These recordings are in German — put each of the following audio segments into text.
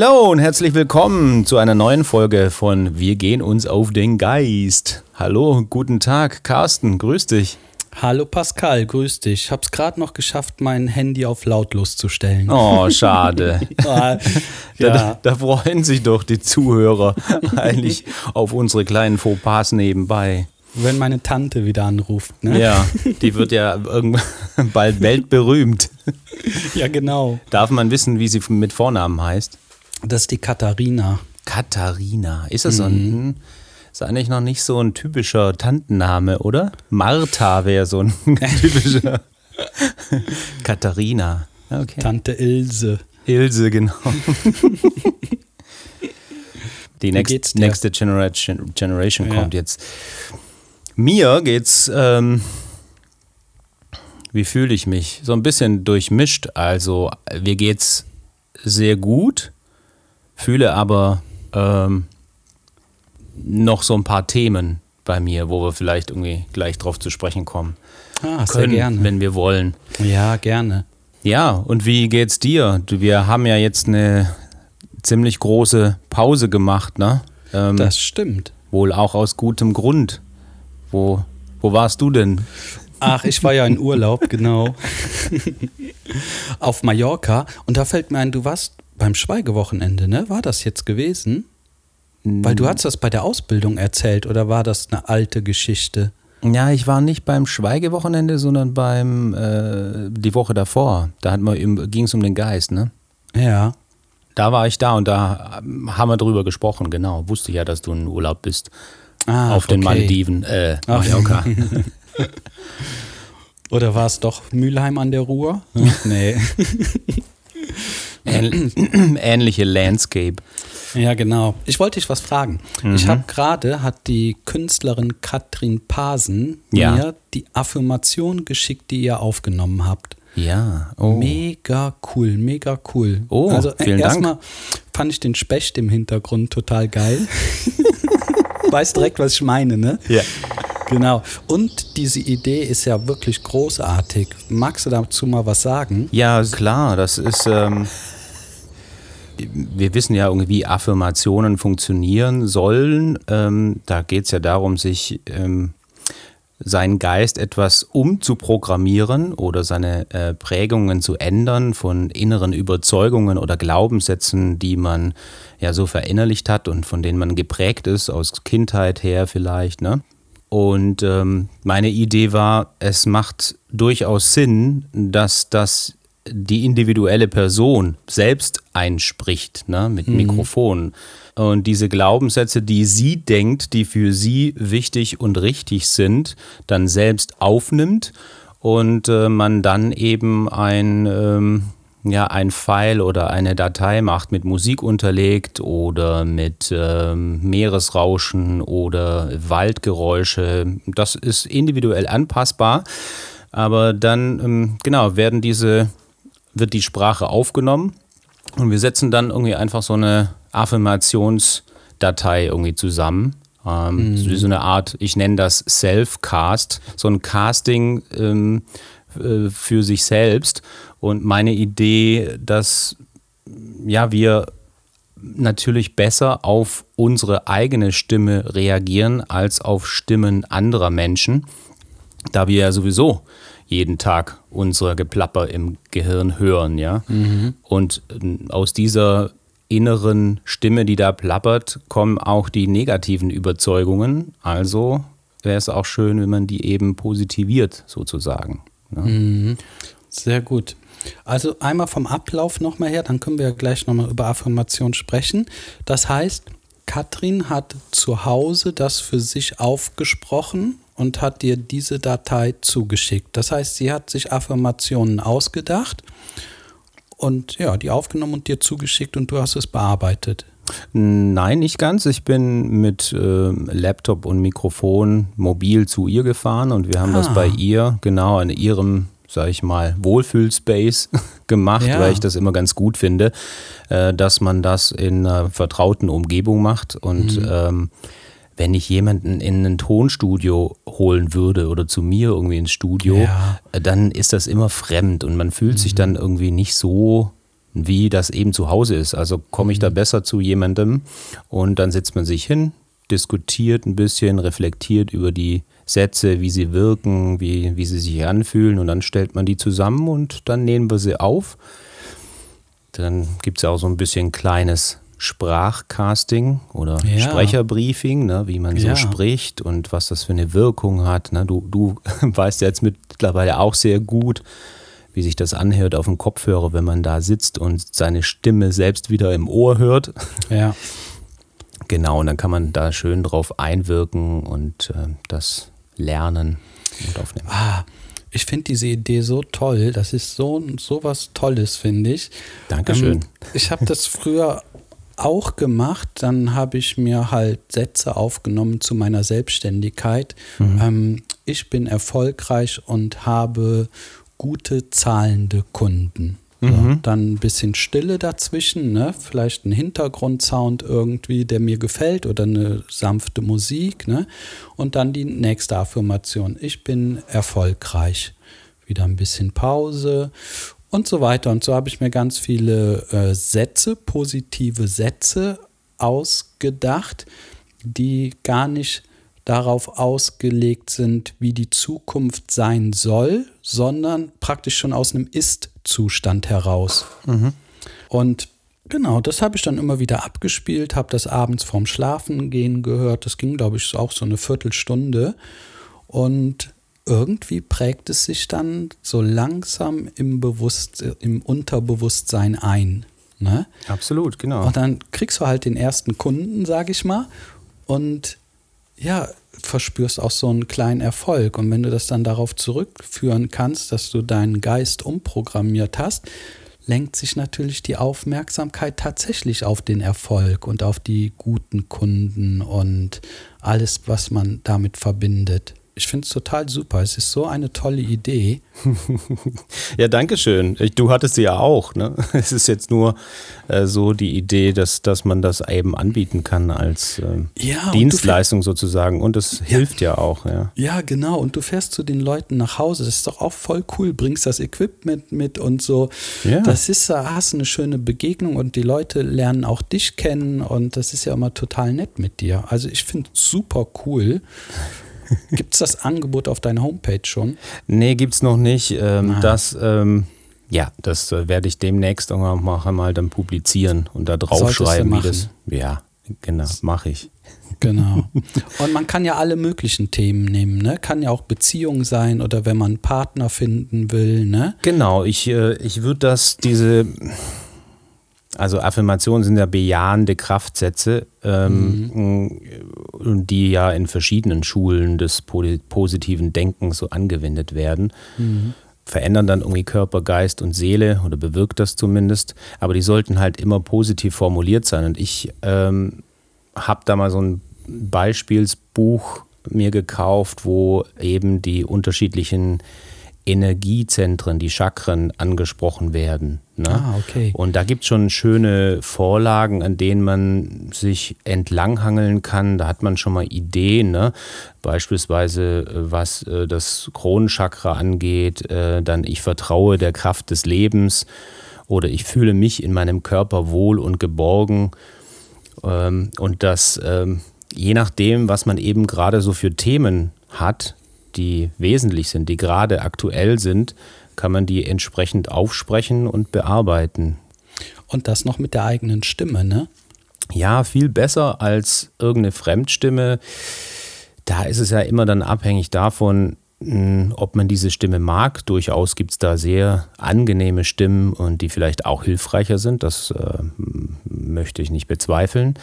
Hello und herzlich willkommen zu einer neuen Folge von Wir gehen uns auf den Geist. Hallo, guten Tag, Carsten, grüß dich. Hallo Pascal, grüß dich. Ich hab's gerade noch geschafft, mein Handy auf lautlos zu stellen. Oh, schade. Ah, Da, ja, da freuen sich doch die Zuhörer eigentlich auf unsere kleinen Fauxpas nebenbei. wenn meine Tante wieder anruft, ne? Ja, die wird ja irgendwann bald weltberühmt. Ja, genau. Darf man wissen, wie sie mit Vornamen heißt? Das ist die Katharina. Katharina. Ist das so ein. Ist eigentlich noch nicht so ein typischer Tantenname, oder? Martha wäre so ein typischer. Katharina. Okay. Tante Ilse. Ilse, genau. Die next, nächste Generation, Generation Ja. kommt jetzt. Mir geht's, ähm, wie fühle ich mich? So ein bisschen durchmischt. Also, mir geht's sehr gut, fühle aber ähm, noch so ein paar Themen bei mir, wo wir vielleicht irgendwie gleich drauf zu sprechen kommen Ah, sehr können, gerne. wenn wir wollen. Ja, gerne. Ja, und wie geht's dir? Wir haben ja jetzt eine ziemlich große Pause gemacht, ne? Ähm, Das stimmt. wohl auch aus gutem Grund. Wo, wo warst du denn? Ach, ich war ja in Urlaub, genau. Auf Mallorca. Und da fällt mir ein, du warst beim Schweigewochenende, ne? War das jetzt gewesen? Weil du hast das bei der Ausbildung erzählt, oder war das eine alte Geschichte? Ja, ich war nicht beim Schweigewochenende, sondern beim äh, die Woche davor. Da ging es um den Geist, ne? Ja. Da war ich da und da haben wir drüber gesprochen, genau. Wusste ja, dass du in Urlaub bist. Ah, auf den okay. Malediven, äh. Mallorca. Oder war es doch Mülheim an der Ruhr? nee. Ähn ähnliche Landscape. Ja, genau. Ich wollte dich was fragen. Ich Mhm. habe gerade, hat die Künstlerin Katrin Pasen Ja. mir die Affirmation geschickt, die ihr aufgenommen habt. Ja. Oh. Mega cool, mega cool. Oh, also äh, vielen Dank. erstmal fand ich den Specht im Hintergrund total geil. Weißt direkt, was ich meine, ne? Ja. Genau. Und diese Idee ist ja wirklich großartig. Magst du dazu mal was sagen? Ja, klar, das ist. Ähm, wir wissen ja irgendwie, wie Affirmationen funktionieren sollen. Ähm, da geht es ja darum, sich ähm, seinen Geist etwas umzuprogrammieren oder seine äh, Prägungen zu ändern von inneren Überzeugungen oder Glaubenssätzen, die man ja so verinnerlicht hat und von denen man geprägt ist, aus Kindheit her vielleicht. Ne? Und ähm, meine Idee war, es macht durchaus Sinn, dass das die individuelle Person selbst einspricht, ne, mit Mikrofon. Und diese Glaubenssätze, die sie denkt, die für sie wichtig und richtig sind, dann selbst aufnimmt und äh, man dann eben ein, ähm, ja, ein File oder eine Datei macht, mit Musik unterlegt oder mit ähm, Meeresrauschen oder Waldgeräusche. Das ist individuell anpassbar. Aber dann, ähm, genau, werden diese, wird die Sprache aufgenommen und wir setzen dann irgendwie einfach so eine Affirmationsdatei irgendwie zusammen. Ähm, so wie so eine Art, ich nenne das Self-Cast, so ein Casting ähm, äh, für sich selbst. Und meine Idee, dass ja, wir natürlich besser auf unsere eigene Stimme reagieren als auf Stimmen anderer Menschen, da wir ja sowieso jeden Tag unser Geplapper im Gehirn hören, ja. Und ähm, aus dieser inneren Stimme, die da plappert, kommen auch die negativen Überzeugungen. Also wäre es auch schön, wenn man die eben positiviert, sozusagen. Ne? Sehr gut. Also einmal vom Ablauf nochmal her, dann können wir ja gleich nochmal über Affirmation sprechen. Das heißt, Katrin hat zu Hause das für sich aufgesprochen und hat dir diese Datei zugeschickt. Das heißt, sie hat sich Affirmationen ausgedacht und ja, die aufgenommen und dir zugeschickt und du hast es bearbeitet. Nein, nicht ganz. Ich bin mit äh, Laptop und Mikrofon mobil zu ihr gefahren und wir haben das Ah. bei ihr genau an ihrem, sag ich mal, Wohlfühlspace gemacht, Ja. weil ich das immer ganz gut finde, äh, dass man das in einer vertrauten Umgebung macht und Mhm. ähm, wenn ich jemanden in ein Tonstudio holen würde oder zu mir irgendwie ins Studio, Ja. äh, dann ist das immer fremd und man fühlt sich dann irgendwie nicht so wie das eben zu Hause ist. Also komme ich da besser zu jemandem und dann setzt man sich hin, diskutiert ein bisschen, reflektiert über die Sätze, wie sie wirken, wie, wie sie sich anfühlen und dann stellt man die zusammen und dann nehmen wir sie auf. Dann gibt es ja auch so ein bisschen kleines Sprachcasting oder ja. Sprecherbriefing, ne, wie man so ja. spricht und was das für eine Wirkung hat. Ne. Du, du weißt ja jetzt mittlerweile auch sehr gut, wie sich das anhört auf dem Kopfhörer, wenn man da sitzt und seine Stimme selbst wieder im Ohr hört. Ja. Genau, und dann kann man da schön drauf einwirken und äh, das lernen und aufnehmen. Ah, ich finde diese Idee so toll. Das ist so, so was Tolles, finde ich. Dankeschön. Ähm, ich habe das früher auch gemacht. Dann habe ich mir halt Sätze aufgenommen zu meiner Selbstständigkeit. Mhm. Ähm, ich bin erfolgreich und habe gute zahlende Kunden. Mhm. dann ein bisschen Stille dazwischen, ne? vielleicht ein Hintergrundsound irgendwie, der mir gefällt oder eine sanfte Musik. Ne? Und dann die nächste Affirmation. Ich bin erfolgreich. Wieder ein bisschen Pause und so weiter. Und so habe ich mir ganz viele äh, Sätze, positive Sätze ausgedacht, die gar nicht darauf ausgelegt sind, wie die Zukunft sein soll, sondern praktisch schon aus einem Ist-Zustand heraus. Mhm. Und genau, das habe ich dann immer wieder abgespielt, habe das abends vorm Schlafengehen gehört. Das ging, glaube ich, auch so eine Viertelstunde. Und irgendwie prägt es sich dann so langsam im, Bewusst im Unterbewusstsein ein. Ne? Absolut, genau. Und dann kriegst du halt den ersten Kunden, sage ich mal. Und ja, verspürst auch so einen kleinen Erfolg. Und wenn du das dann darauf zurückführen kannst, dass du deinen Geist umprogrammiert hast, lenkt sich natürlich die Aufmerksamkeit tatsächlich auf den Erfolg und auf die guten Kunden und alles, was man damit verbindet. Ich finde es total super. Es ist so eine tolle Idee. ja, danke schön. Du hattest sie ja auch. Ne? Es ist jetzt nur äh, so die Idee, dass, dass man das eben anbieten kann als äh, ja, Dienstleistung sozusagen. Und es ja. hilft ja auch. Ja. ja, genau. Und du fährst zu den Leuten nach Hause. Das ist doch auch voll cool. Bringst das Equipment mit und so. Ja. Das ist, hast eine schöne Begegnung und die Leute lernen auch dich kennen. Und das ist ja immer total nett mit dir. Also ich finde es super cool. Gibt es das Angebot auf deiner Homepage schon? Nee, gibt es noch nicht. Ähm, das, ähm, ja, das äh, werde ich demnächst auch mal dann publizieren und da draufschreiben, wie das. Ja, genau, mache ich. Genau. Und man kann ja alle möglichen Themen nehmen, ne? Kann ja auch Beziehung sein oder wenn man einen Partner finden will, ne? Genau, ich, äh, ich würde das, diese also Affirmationen sind ja bejahende Kraftsätze, ähm, mhm. die ja in verschiedenen Schulen des positiven Denkens so angewendet werden. Mhm. Verändern dann irgendwie Körper, Geist und Seele oder bewirkt das zumindest. Aber die sollten halt immer positiv formuliert sein. Und ich ähm, habe da mal so ein Beispielsbuch mir gekauft, wo eben die unterschiedlichen Energiezentren, die Chakren angesprochen werden. Ne? Ah, okay. Und da gibt es schon schöne Vorlagen, an denen man sich entlanghangeln kann. Da hat man schon mal Ideen, ne? beispielsweise äh, was äh, das Kronenchakra angeht, äh, dann ich vertraue der Kraft des Lebens oder ich fühle mich in meinem Körper wohl und geborgen. Ähm, und das, ähm, je nachdem, was man eben gerade so für Themen hat, die wesentlich sind, die gerade aktuell sind, kann man die entsprechend aufsprechen und bearbeiten. Und das noch mit der eigenen Stimme, ne? Ja, viel besser als irgendeine Fremdstimme. Da ist es ja immer dann abhängig davon, hm, ob man diese Stimme mag. Durchaus gibt es da sehr angenehme Stimmen und die vielleicht auch hilfreicher sind. Das äh, möchte ich nicht bezweifeln.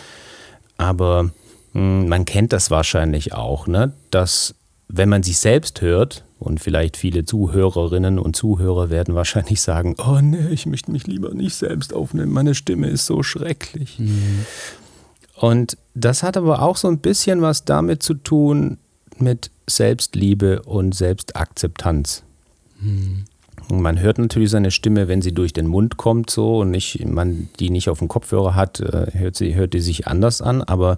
Aber mh, hm, man kennt das wahrscheinlich auch, ne? dass wenn man sich selbst hört, und vielleicht viele Zuhörerinnen und Zuhörer werden wahrscheinlich sagen, oh nee, ich möchte mich lieber nicht selbst aufnehmen, meine Stimme ist so schrecklich. Mhm. Und das hat aber auch so ein bisschen was damit zu tun mit Selbstliebe und Selbstakzeptanz. Mhm. Man hört natürlich seine Stimme, wenn sie durch den Mund kommt, so und nicht, man die nicht auf dem Kopfhörer hat, äh, hört sie, hört die sich anders an, aber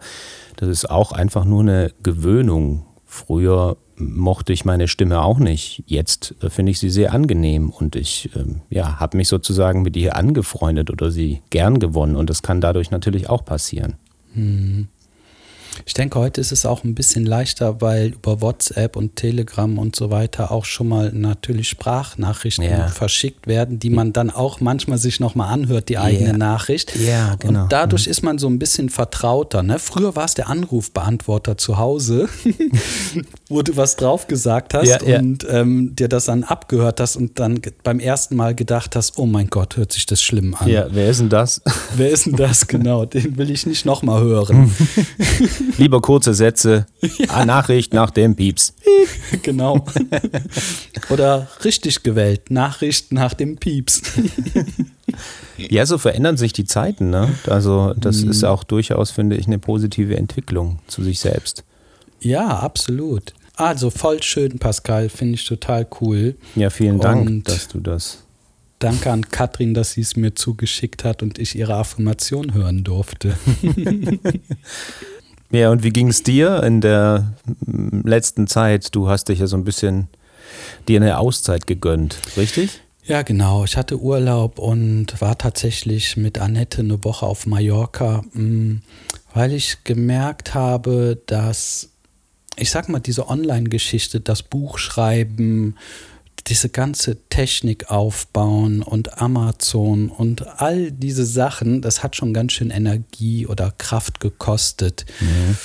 das ist auch einfach nur eine Gewöhnung Früher mochte ich meine Stimme auch nicht. Jetzt äh, finde ich sie sehr angenehm und ich ähm, ja, habe mich sozusagen mit ihr angefreundet oder sie gern gewonnen und das kann dadurch natürlich auch passieren. Hm. Ich denke, heute ist es auch ein bisschen leichter, weil über WhatsApp und Telegram und so weiter auch schon mal natürlich Sprachnachrichten ja. verschickt werden, die man dann auch manchmal sich nochmal anhört, die eigene yeah. Nachricht. Ja, genau. Und dadurch mhm. ist man so ein bisschen vertrauter. Ne? Früher war es der Anrufbeantworter zu Hause, wo du was drauf gesagt hast ja, ja. und ähm, dir das dann abgehört hast und dann beim ersten Mal gedacht hast, oh mein Gott, hört sich das schlimm an. Ja, wer ist denn das? wer ist denn das, genau? Den will ich nicht nochmal hören. Lieber kurze Sätze. Ja. Nachricht nach dem Pieps. Genau. Oder richtig gewählt. Nachricht nach dem Pieps. Ja, so verändern sich die Zeiten. Ne? Also das mhm. ist auch durchaus, finde ich, eine positive Entwicklung zu sich selbst. Ja, absolut. Also voll schön, Pascal, finde ich total cool. Ja, vielen Dank, und dass du das. Danke an Katrin, dass sie es mir zugeschickt hat und ich ihre Affirmation hören durfte. Ja, und wie ging es dir in der letzten Zeit? Du hast dich ja so ein bisschen dir eine Auszeit gegönnt, richtig? Ja, genau. Ich hatte Urlaub und war tatsächlich mit Annette eine Woche auf Mallorca, mm, weil ich gemerkt habe, dass, ich sag mal, diese Online-Geschichte, das Buch schreiben, diese ganze Technik aufbauen und Amazon und all diese Sachen, das hat schon ganz schön Energie oder Kraft gekostet. Mhm.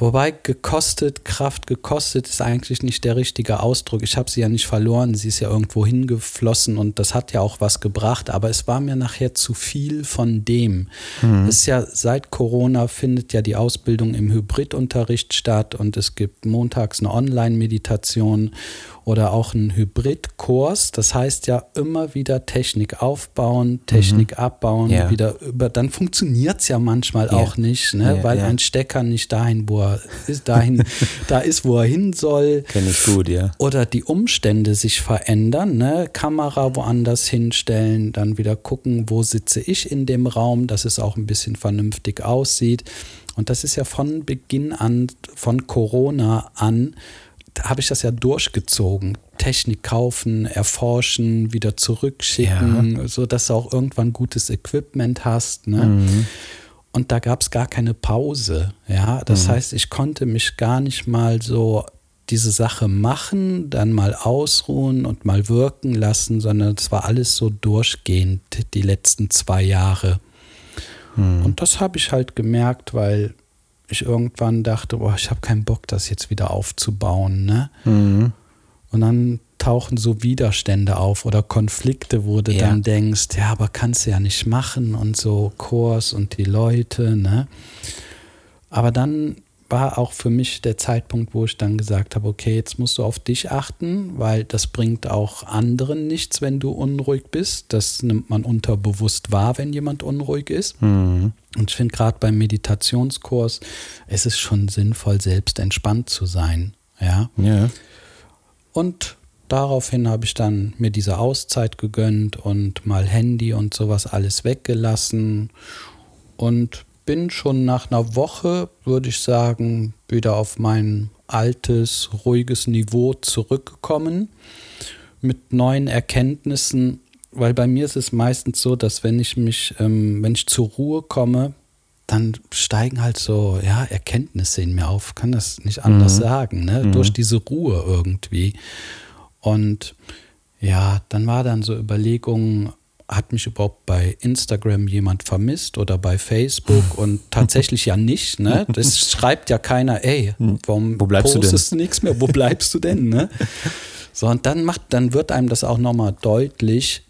Wobei gekostet, Kraft gekostet ist eigentlich nicht der richtige Ausdruck. Ich habe sie ja nicht verloren, sie ist ja irgendwo hingeflossen und das hat ja auch was gebracht, aber es war mir nachher zu viel von dem. Mhm. Es ist ja seit Corona findet ja die Ausbildung im Hybridunterricht statt und es gibt montags eine Online-Meditation oder auch einen Hybridkurs. Das heißt ja immer wieder Technik aufbauen, Technik mhm. abbauen, ja. wieder über. Dann funktioniert es ja manchmal ja. auch nicht, ne? Ja, weil ein Stecker nicht dahin, wo er ist, dahin, da ist, wo er hin soll. Kenne ich gut, ja. Oder die Umstände sich verändern, ne? Kamera woanders hinstellen, dann wieder gucken, wo sitze ich in dem Raum, dass es auch ein bisschen vernünftig aussieht. Und das ist ja von Beginn an, von Corona an, habe ich das ja durchgezogen. Technik kaufen, erforschen, wieder zurückschicken, ja. so dass du auch irgendwann gutes Equipment hast. Ne? Mhm. Und da gab es gar keine Pause. Ja, das mhm. heißt, ich konnte mich gar nicht mal so diese Sache machen, dann mal ausruhen und mal wirken lassen, sondern es war alles so durchgehend die letzten zwei Jahre. Mhm. Und das habe ich halt gemerkt, weil ich irgendwann dachte, boah, ich habe keinen Bock, das jetzt wieder aufzubauen. Ne? Mhm. Und dann tauchen so Widerstände auf oder Konflikte, wo du ja. dann denkst, ja, aber kannst du ja nicht machen und so Kurs und die Leute, ne? Aber dann war auch für mich der Zeitpunkt, wo ich dann gesagt habe, okay, jetzt musst du auf dich achten, weil das bringt auch anderen nichts, wenn du unruhig bist. Das nimmt man unterbewusst wahr, wenn jemand unruhig ist. Mhm. Und ich finde gerade beim Meditationskurs, es ist schon sinnvoll, selbst entspannt zu sein. Ja. ja. Und daraufhin habe ich dann mir diese Auszeit gegönnt und mal Handy und sowas alles weggelassen und bin schon nach einer Woche, würde ich sagen, wieder auf mein altes, ruhiges Niveau zurückgekommen mit neuen Erkenntnissen, weil bei mir ist es meistens so, dass wenn ich mich, ähm, wenn ich zur Ruhe komme, dann steigen halt so, ja, Erkenntnisse in mir auf, kann das nicht anders mhm. sagen, ne? Mhm. durch diese Ruhe irgendwie. Und ja, dann war dann so Überlegungen, hat mich überhaupt bei Instagram jemand vermisst oder bei Facebook und tatsächlich ja nicht. Ne? Das schreibt ja keiner, ey, warum Wo bleibst postest du, du nichts mehr? Wo bleibst du denn? Ne? So, und dann macht, dann wird einem das auch nochmal deutlich,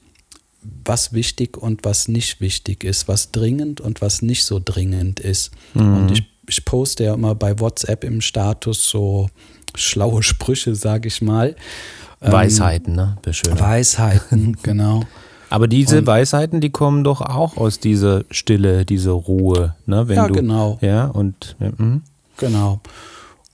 was wichtig und was nicht wichtig ist, was dringend und was nicht so dringend ist. Mhm. Und ich, ich poste ja immer bei WhatsApp im Status so schlaue Sprüche, sage ich mal. Weisheiten, ne? Weisheiten, genau. Aber diese und, Weisheiten, die kommen doch auch aus dieser Stille, dieser Ruhe, ne? Wenn ja, du, genau. Ja, und ja, mhm. genau.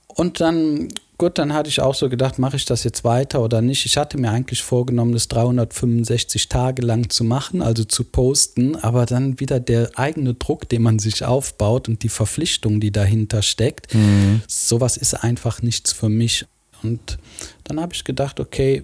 Und dann, gut, dann hatte ich auch so gedacht, mache ich das jetzt weiter oder nicht? Ich hatte mir eigentlich vorgenommen, das 365 Tage lang zu machen, also zu posten, aber dann wieder der eigene Druck, den man sich aufbaut und die Verpflichtung, die dahinter steckt, mhm. sowas ist einfach nichts für mich. Und dann habe ich gedacht, okay,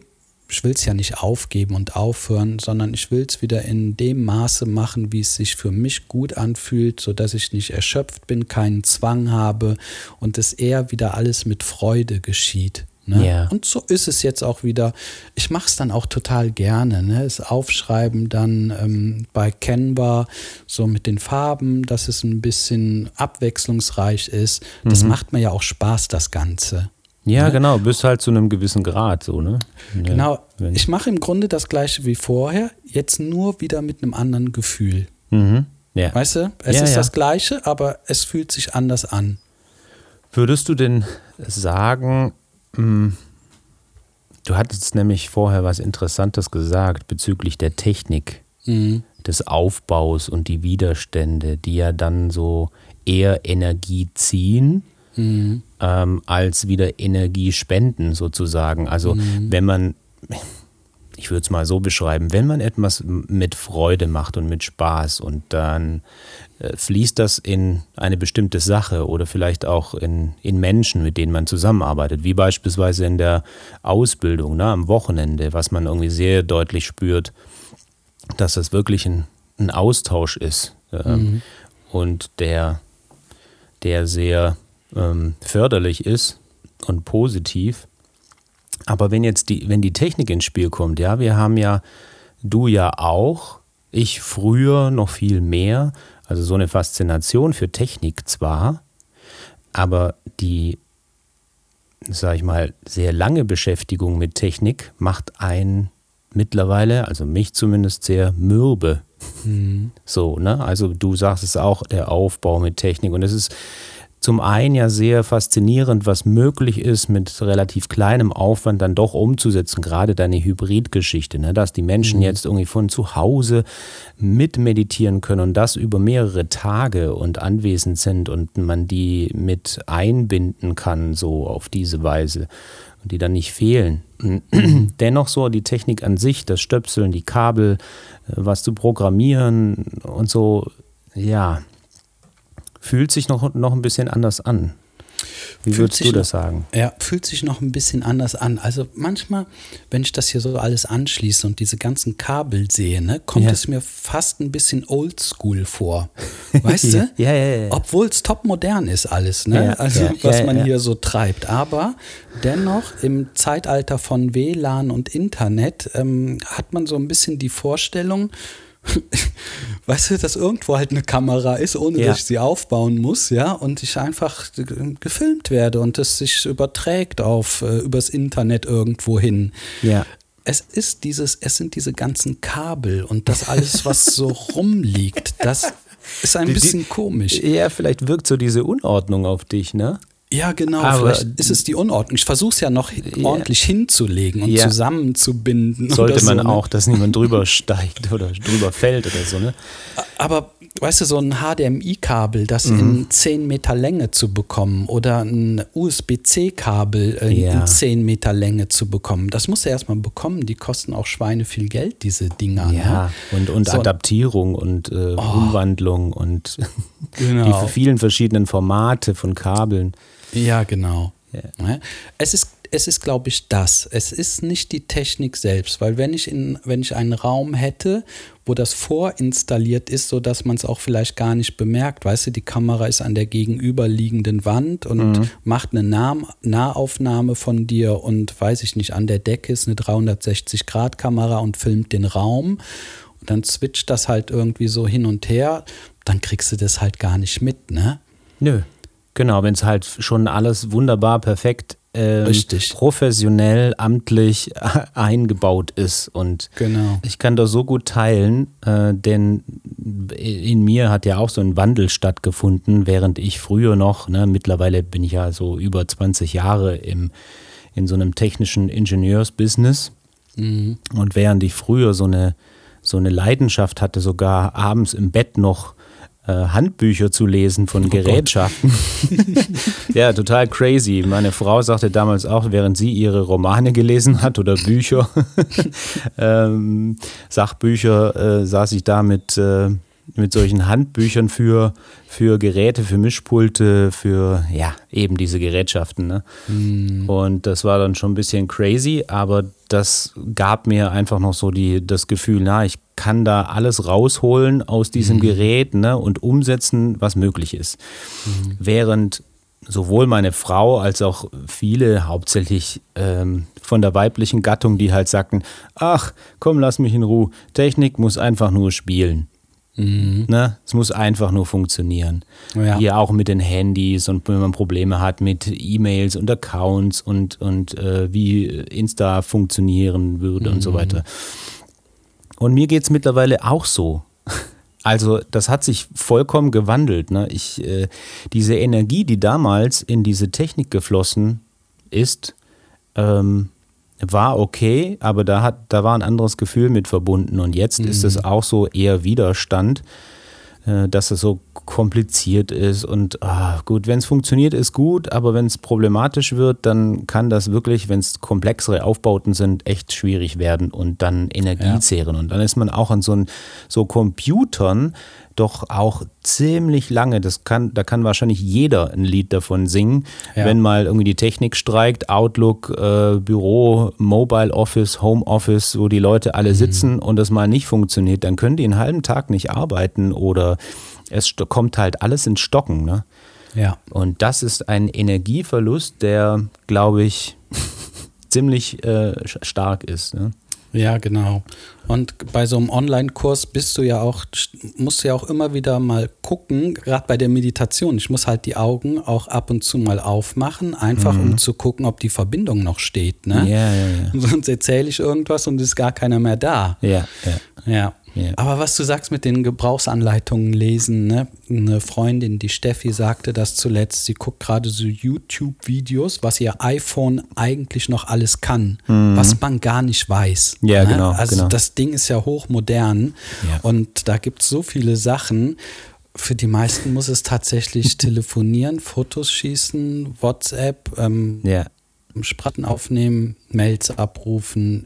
ich will es ja nicht aufgeben und aufhören, sondern ich will es wieder in dem Maße machen, wie es sich für mich gut anfühlt, sodass ich nicht erschöpft bin, keinen Zwang habe und es eher wieder alles mit Freude geschieht. Ne? Ja. Und so ist es jetzt auch wieder. Ich mache es dann auch total gerne. Ne? Das Aufschreiben dann ähm, bei Canva so mit den Farben, dass es ein bisschen abwechslungsreich ist. Das macht mir ja auch Spaß, das Ganze. Ja, Ne? genau, bis halt zu einem gewissen Grad, so, ne? Ja, Genau. wenn- Ich mache im Grunde das gleiche wie vorher, jetzt nur wieder mit einem anderen Gefühl. Mhm. Ja. Weißt du? Es Ja, ist ja. das gleiche, aber es fühlt sich anders an. Würdest du denn sagen, mh, du hattest nämlich vorher was Interessantes gesagt bezüglich der Technik, Mhm. des Aufbaus und die Widerstände, die ja dann so eher Energie ziehen, Mhm. Ähm, als wieder Energie spenden sozusagen. Also wenn man, ich würde es mal so beschreiben, wenn man etwas mit Freude macht und mit Spaß und dann äh, fließt das in eine bestimmte Sache oder vielleicht auch in, in Menschen, mit denen man zusammenarbeitet, wie beispielsweise in der Ausbildung ne, am Wochenende, was man irgendwie sehr deutlich spürt, dass das wirklich ein, ein Austausch ist ähm, und der, der sehr ähm, förderlich ist und positiv. Aber wenn jetzt die, wenn die Technik ins Spiel kommt, ja, wir haben ja, du ja auch, ich früher noch viel mehr, also so eine Faszination für Technik zwar, aber die, sag ich mal, sehr lange Beschäftigung mit Technik macht einen mittlerweile, also mich zumindest, sehr mürbe. So, ne? Also du sagst es auch, der Aufbau mit Technik. Und es ist zum einen ja sehr faszinierend, was möglich ist, mit relativ kleinem Aufwand dann doch umzusetzen, gerade deine Hybridgeschichte, ne? dass die Menschen jetzt irgendwie von zu Hause mit meditieren können und das über mehrere Tage und anwesend sind und man die mit einbinden kann, so auf diese Weise und die dann nicht fehlen. Dennoch so die Technik an sich, das Stöpseln, die Kabel, äh, was zu programmieren und so, ja, fühlt sich noch, noch ein bisschen anders an. Wie Fühlt würdest sich du das noch- sagen? Ja, fühlt sich noch ein bisschen anders an. Also manchmal, wenn ich das hier so alles anschließe und diese ganzen Kabel sehe, ne, kommt Ja. es mir fast ein bisschen oldschool vor. Weißt du? Ja, ja, ja. Obwohl es top modern ist alles, ne? Also was man hier so treibt. Aber dennoch im Zeitalter von WLAN und Internet ähm, hat man so ein bisschen die Vorstellung, weißt du, dass irgendwo halt eine Kamera ist, ohne Ja. dass ich sie aufbauen muss, ja, und ich einfach gefilmt werde und es sich überträgt auf äh, übers Internet irgendwo hin. Ja. Es ist dieses, es sind diese ganzen Kabel und das alles, was so rumliegt, das ist ein die- bisschen komisch. Ja, vielleicht wirkt so diese Unordnung auf dich, ne? Ja, genau. Aber- vielleicht ist es die Unordnung. Ich versuche es ja noch ordentlich hinzulegen und Ja. zusammenzubinden. Sollte man so, ne? auch, dass niemand drüber steigt oder drüber fällt oder so, ne? Aber weißt du, so ein HDMI-Kabel, das Mhm. in 10 Meter Länge zu bekommen oder ein USB-C-Kabel äh, Ja. in 10 Meter Länge zu bekommen, das musst du erstmal bekommen. Die kosten auch Schweine viel Geld, diese Dinger. Ja, Ne? und, und So. Adaptierung und äh, Umwandlung und Genau. die vielen verschiedenen Formate von Kabeln. Ja, genau. Ja. Es ist, es ist, glaube ich, das. Es ist nicht die Technik selbst, weil wenn ich in, wenn ich einen Raum hätte, wo das vorinstalliert ist, sodass man es auch vielleicht gar nicht bemerkt, weißt du, die Kamera ist an der gegenüberliegenden Wand und macht eine nah Nahaufnahme von dir und weiß ich nicht, an der Decke ist eine 360-Grad-Kamera und filmt den Raum. Und dann switcht das halt irgendwie so hin und her, dann kriegst du das halt gar nicht mit, ne? Nö. Genau, wenn es halt schon alles wunderbar perfekt ähm, Richtig. professionell, amtlich eingebaut ist. Und Genau. ich kann das so gut teilen, äh, denn in mir hat ja auch so ein Wandel stattgefunden, während ich früher noch, ne, mittlerweile bin ich ja so über 20 Jahre im, in so einem technischen Ingenieursbusiness. Mhm. Und während ich früher so eine, so eine Leidenschaft hatte, sogar abends im Bett noch Handbücher zu lesen von Gerätschaften. ja, total crazy. Meine Frau sagte damals auch, während sie ihre Romane gelesen hat oder Bücher, ähm, Sachbücher, äh, saß ich da mit, äh, mit solchen Handbüchern für, für Geräte, für Mischpulte, für ja, eben diese Gerätschaften. Ne? Mm. Und das war dann schon ein bisschen crazy, aber das gab mir einfach noch so die, das Gefühl, na, ich kann da alles rausholen aus diesem mm. Gerät ne, und umsetzen, was möglich ist. Mm. Während sowohl meine Frau als auch viele, hauptsächlich ähm, von der weiblichen Gattung, die halt sagten, ach, komm, lass mich in Ruhe, Technik muss einfach nur spielen. Mhm. Ne? Es muss einfach nur funktionieren. Ja. Hier auch mit den Handys und wenn man Probleme hat mit E-Mails und Accounts und, und äh, wie Insta funktionieren würde mhm. und so mhm. weiter. Und mir geht es mittlerweile auch so. Also das hat sich vollkommen gewandelt. Ne? Ich, äh, diese Energie, die damals in diese Technik geflossen ist, ähm, war okay, aber da, hat, da war ein anderes Gefühl mit verbunden. Und jetzt mhm. ist es mhm. auch so eher Widerstand, äh, dass es so kompliziert ist. Und ah, gut, wenn es funktioniert, ist gut, aber wenn es problematisch wird, dann kann das wirklich, wenn es komplexere Aufbauten sind, echt schwierig werden und dann Energie ja. zehren. Und dann ist man auch an so, so Computern, doch auch ziemlich lange. Das kann, da kann wahrscheinlich jeder ein Lied davon singen, ja. wenn mal irgendwie die Technik streikt, Outlook, äh, Büro, Mobile Office, Home Office, wo die Leute alle mhm. sitzen und das mal nicht funktioniert, dann können die einen halben Tag nicht arbeiten oder es kommt halt alles ins Stocken. Ne? Ja. Und das ist ein Energieverlust, der, glaube ich, ziemlich äh, stark ist. Ne? Ja, genau. Und bei so einem Online-Kurs bist du ja auch, musst du ja auch immer wieder mal gucken, gerade bei der Meditation. Ich muss halt die Augen auch ab und zu mal aufmachen, einfach mhm. um zu gucken, ob die Verbindung noch steht. Ne? Ja, ja, ja. Sonst erzähle ich irgendwas und ist gar keiner mehr da. Ja, ja. Ja. Yeah. Aber was du sagst mit den Gebrauchsanleitungen lesen, ne? eine Freundin, die Steffi, sagte das zuletzt. Sie guckt gerade so YouTube-Videos, was ihr iPhone eigentlich noch alles kann, mhm. was man gar nicht weiß. Ja, ne? genau. Also genau. das Ding ist ja hochmodern ja. und da gibt es so viele Sachen. Für die meisten muss es tatsächlich telefonieren, Fotos schießen, WhatsApp, ähm, ja. Sprachen aufnehmen, Mails abrufen,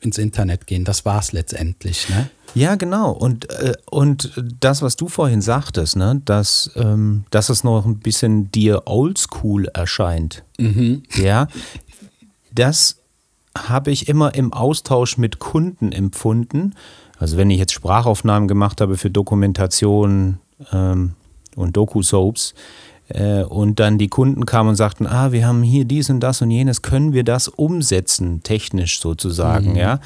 ins Internet gehen. Das war es letztendlich. Ne? Ja, genau. Und, äh, und das, was du vorhin sagtest, ne, dass, ähm, dass es noch ein bisschen dir oldschool erscheint. Mhm. Ja, das habe ich immer im Austausch mit Kunden empfunden. Also wenn ich jetzt Sprachaufnahmen gemacht habe für Dokumentation ähm, und Doku-Soaps, und dann die Kunden kamen und sagten, ah, wir haben hier dies und das und jenes, können wir das umsetzen, technisch sozusagen, mhm. ja.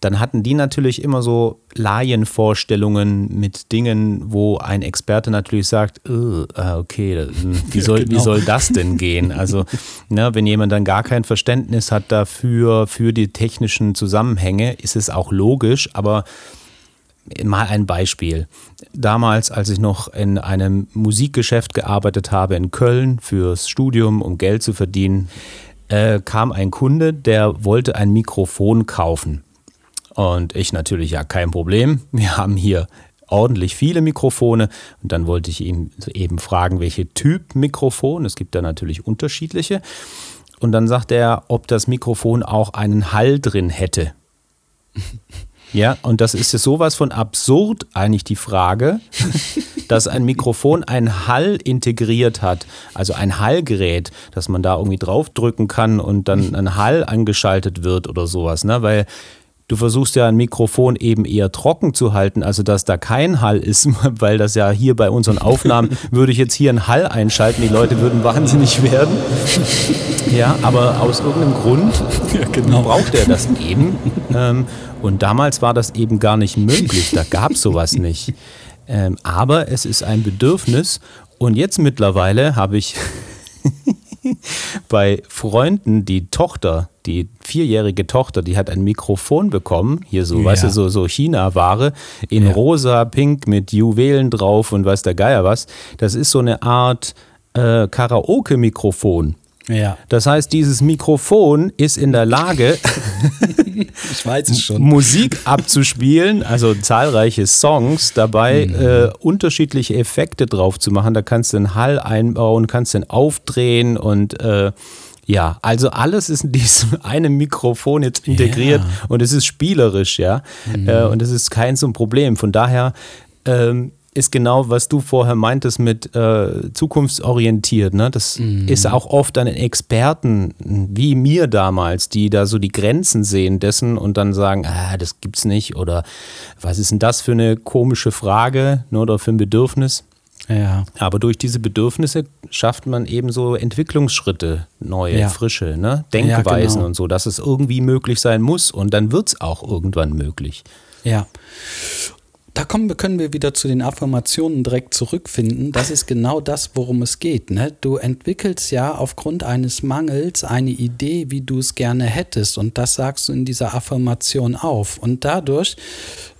Dann hatten die natürlich immer so Laienvorstellungen mit Dingen, wo ein Experte natürlich sagt, ah, okay, wie soll, ja, genau. wie soll das denn gehen? Also, ne, wenn jemand dann gar kein Verständnis hat dafür, für die technischen Zusammenhänge, ist es auch logisch, aber Mal ein Beispiel. Damals, als ich noch in einem Musikgeschäft gearbeitet habe in Köln fürs Studium, um Geld zu verdienen, äh, kam ein Kunde, der wollte ein Mikrofon kaufen. Und ich natürlich, ja, kein Problem. Wir haben hier ordentlich viele Mikrofone. Und dann wollte ich ihn eben fragen, welche Typ Mikrofon. Es gibt da natürlich unterschiedliche. Und dann sagt er, ob das Mikrofon auch einen Hall drin hätte. Ja, und das ist ja sowas von absurd, eigentlich die Frage, dass ein Mikrofon einen Hall integriert hat, also ein Hallgerät, dass man da irgendwie draufdrücken kann und dann ein Hall angeschaltet wird oder sowas, ne? Weil du versuchst ja ein Mikrofon eben eher trocken zu halten, also dass da kein Hall ist, weil das ja hier bei unseren Aufnahmen würde ich jetzt hier einen Hall einschalten, die Leute würden wahnsinnig werden. Ja, aber aus irgendeinem Grund ja, genau. braucht er das eben. Ähm, und damals war das eben gar nicht möglich, da gab es sowas nicht. Ähm, aber es ist ein Bedürfnis und jetzt mittlerweile habe ich bei Freunden die Tochter, die vierjährige Tochter, die hat ein Mikrofon bekommen, hier so, ja. weißt du, so, so China-Ware, in ja. rosa, pink mit Juwelen drauf und weiß der Geier was. Das ist so eine Art äh, Karaoke-Mikrofon. Ja. Das heißt, dieses Mikrofon ist in der Lage, ich weiß es schon. Musik abzuspielen, also zahlreiche Songs, dabei mhm. äh, unterschiedliche Effekte drauf zu machen. Da kannst du einen Hall einbauen, kannst den aufdrehen und äh, ja, also alles ist in diesem einen Mikrofon jetzt integriert yeah. und es ist spielerisch, ja. Mhm. Äh, und es ist kein so ein Problem. Von daher ähm, ist genau, was du vorher meintest mit äh, zukunftsorientiert. Ne? Das mhm. ist auch oft an den Experten wie mir damals, die da so die Grenzen sehen dessen und dann sagen, ah, das gibt's nicht oder was ist denn das für eine komische Frage ne, oder für ein Bedürfnis? Ja. Aber durch diese Bedürfnisse schafft man eben so Entwicklungsschritte, neue, ja. frische, ne? Denkweisen ja, genau. und so, dass es irgendwie möglich sein muss und dann wird es auch irgendwann möglich. Ja. Da kommen, können wir wieder zu den Affirmationen direkt zurückfinden. Das ist genau das, worum es geht. Ne? Du entwickelst ja aufgrund eines Mangels eine Idee, wie du es gerne hättest. Und das sagst du in dieser Affirmation auf. Und dadurch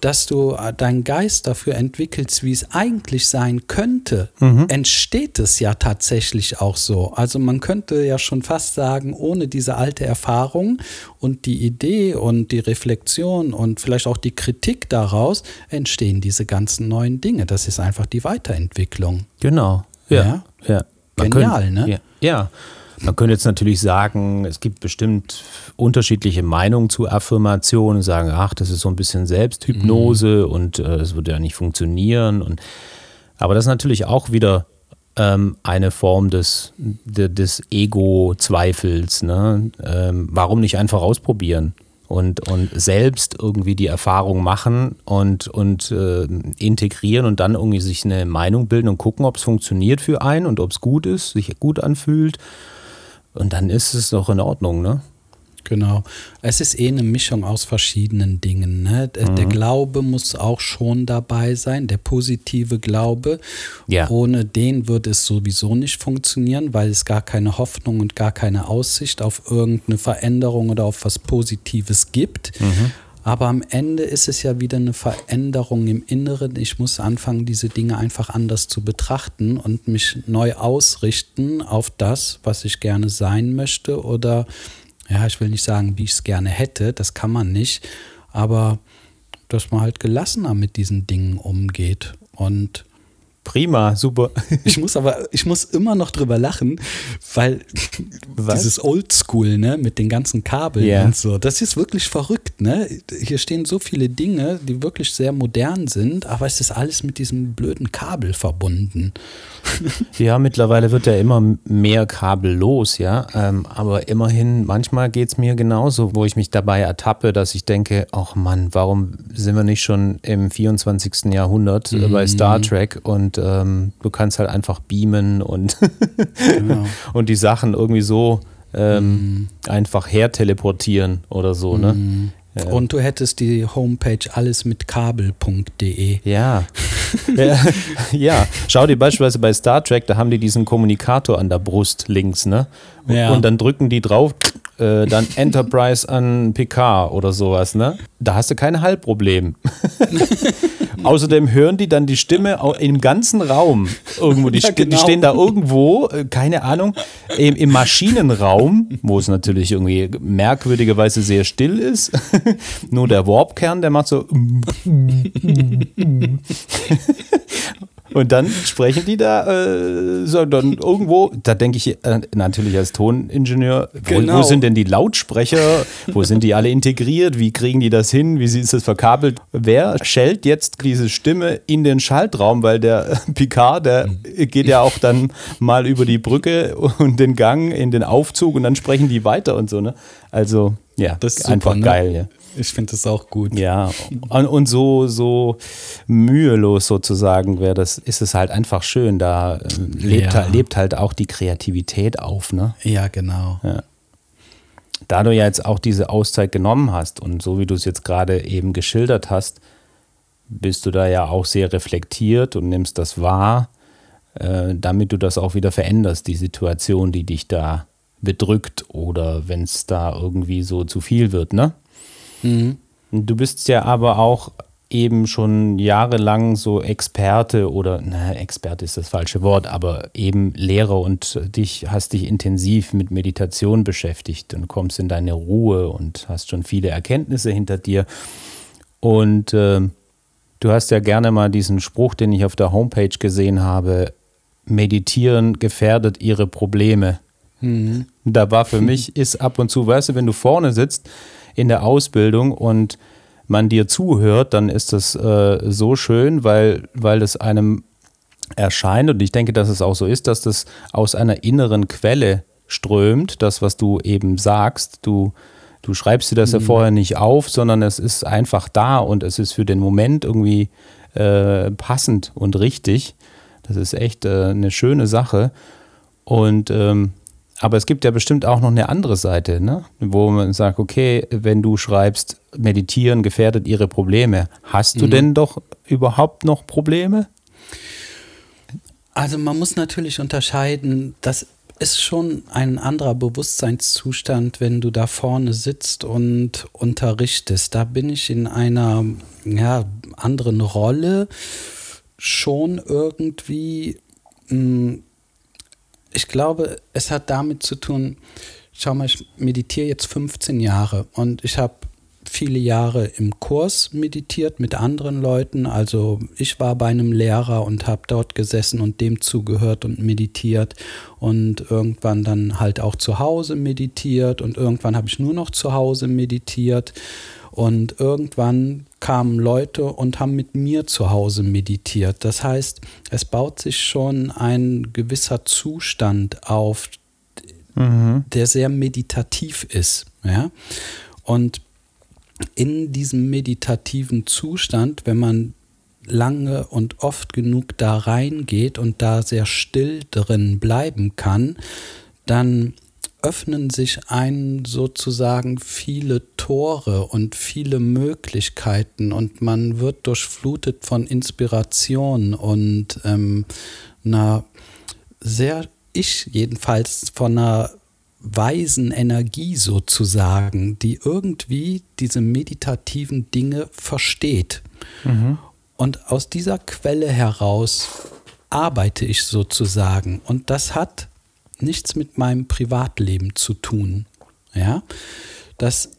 dass du äh, deinen Geist dafür entwickelst, wie es eigentlich sein könnte, mhm. entsteht es ja tatsächlich auch so. Also man könnte ja schon fast sagen, ohne diese alte Erfahrung und die Idee und die Reflexion und vielleicht auch die Kritik daraus entstehen diese ganzen neuen Dinge. Das ist einfach die Weiterentwicklung. Genau. Ja. ja. ja. Genial, können, ne? Ja. ja. Man könnte jetzt natürlich sagen, es gibt bestimmt unterschiedliche Meinungen zu Affirmationen, sagen, ach, das ist so ein bisschen Selbsthypnose mhm. und äh, das würde ja nicht funktionieren. Und, aber das ist natürlich auch wieder ähm, eine Form des, des Ego-Zweifels. Ne? Ähm, warum nicht einfach ausprobieren? Und, und selbst irgendwie die Erfahrung machen und, und äh, integrieren und dann irgendwie sich eine Meinung bilden und gucken, ob es funktioniert für einen und ob es gut ist, sich gut anfühlt und dann ist es doch in Ordnung, ne? Genau. Es ist eh eine Mischung aus verschiedenen Dingen. Ne? Der, mhm. der Glaube muss auch schon dabei sein, der positive Glaube. Ja. Ohne den würde es sowieso nicht funktionieren, weil es gar keine Hoffnung und gar keine Aussicht auf irgendeine Veränderung oder auf was Positives gibt. Mhm. Aber am Ende ist es ja wieder eine Veränderung im Inneren. Ich muss anfangen, diese Dinge einfach anders zu betrachten und mich neu ausrichten auf das, was ich gerne sein möchte. Oder, ja, ich will nicht sagen, wie ich es gerne hätte, das kann man nicht. Aber dass man halt gelassener mit diesen Dingen umgeht. Und Prima, super. Ich muss aber, ich muss immer noch drüber lachen, weil Was? dieses Oldschool, ne, mit den ganzen Kabeln yeah. und so, das ist wirklich verrückt, ne? Hier stehen so viele Dinge, die wirklich sehr modern sind, aber es ist alles mit diesem blöden Kabel verbunden. Ja, mittlerweile wird ja immer mehr Kabel los, ja. Ähm, aber immerhin, manchmal geht es mir genauso, wo ich mich dabei ertappe, dass ich denke, ach Mann, warum sind wir nicht schon im 24. Jahrhundert mhm. bei Star Trek und ähm, du kannst halt einfach beamen und, genau. und die Sachen irgendwie so ähm, mhm. einfach her teleportieren oder so, ne? Mhm. Ja. Und du hättest die Homepage alles mit kabel.de. Ja. ja. ja. Schau dir beispielsweise bei Star Trek, da haben die diesen Kommunikator an der Brust links, ne? Und, ja. und dann drücken die drauf, äh, dann Enterprise an Picard oder sowas, ne? Da hast du kein Halbproblem. Außerdem hören die dann die Stimme im ganzen Raum irgendwo. Die, ja, genau. die stehen da irgendwo, äh, keine Ahnung, im, im, Maschinenraum, wo es natürlich irgendwie merkwürdigerweise sehr still ist. Nur der Warpkern, der macht so. Und dann sprechen die da äh, so dann irgendwo, da denke ich äh, natürlich als Toningenieur, wo, genau. wo, sind denn die Lautsprecher? wo sind die alle integriert? Wie kriegen die das hin? Wie ist das verkabelt? Wer schellt jetzt diese Stimme in den Schaltraum? Weil der Picard, der geht ja auch dann mal über die Brücke und den Gang in den Aufzug und dann sprechen die weiter und so, ne? Also, ja, das ist einfach super, ne? geil, ja. Ich finde das auch gut. Ja, und so, so mühelos sozusagen wäre das, ist es halt einfach schön. Da äh, lebt, ja. halt, lebt halt auch die Kreativität auf, ne? Ja, genau. Ja. Da du ja jetzt auch diese Auszeit genommen hast und so wie du es jetzt gerade eben geschildert hast, bist du da ja auch sehr reflektiert und nimmst das wahr, äh, damit du das auch wieder veränderst, die Situation, die dich da bedrückt oder wenn es da irgendwie so zu viel wird, ne? Mhm. Du bist ja aber auch eben schon jahrelang so Experte oder, na, Experte ist das falsche Wort, aber eben Lehrer und dich hast dich intensiv mit Meditation beschäftigt und kommst in deine Ruhe und hast schon viele Erkenntnisse hinter dir. Und äh, du hast ja gerne mal diesen Spruch, den ich auf der Homepage gesehen habe, meditieren gefährdet ihre Probleme. Mhm. Da war für mich, ist ab und zu, weißt du, wenn du vorne sitzt, in der Ausbildung und man dir zuhört, dann ist das äh, so schön, weil, weil es einem erscheint und ich denke, dass es auch so ist, dass das aus einer inneren Quelle strömt, das, was du eben sagst. Du, du schreibst dir das mhm. ja vorher nicht auf, sondern es ist einfach da und es ist für den Moment irgendwie äh, passend und richtig. Das ist echt äh, eine schöne Sache. Und ähm, aber es gibt ja bestimmt auch noch eine andere Seite, ne? wo man sagt, okay, wenn du schreibst, meditieren gefährdet ihre Probleme, hast du mhm. denn doch überhaupt noch Probleme? Also man muss natürlich unterscheiden, das ist schon ein anderer Bewusstseinszustand, wenn du da vorne sitzt und unterrichtest. Da bin ich in einer ja, anderen Rolle schon irgendwie. Mh, hm, ich glaube, es hat damit zu tun, schau mal, ich meditiere jetzt 15 Jahre und ich habe viele Jahre im Kurs meditiert mit anderen Leuten. Also ich war bei einem Lehrer und habe dort gesessen und dem zugehört und meditiert und irgendwann dann halt auch zu Hause meditiert und irgendwann habe ich nur noch zu Hause meditiert und irgendwann kamen Leute und haben mit mir zu Hause meditiert. Das heißt, es baut sich schon ein gewisser Zustand auf, mhm. der sehr meditativ ist. Ja? Und in diesem meditativen Zustand, wenn man lange und oft genug da reingeht und da sehr still drin bleiben kann, dann öffnen sich ein sozusagen viele Tore und viele Möglichkeiten und man wird durchflutet von Inspiration und ähm, einer sehr, ich jedenfalls von einer weisen Energie sozusagen, die irgendwie diese meditativen Dinge versteht. Mhm. Und aus dieser Quelle heraus arbeite ich sozusagen. Und das hat nichts mit meinem Privatleben zu tun. Ja, das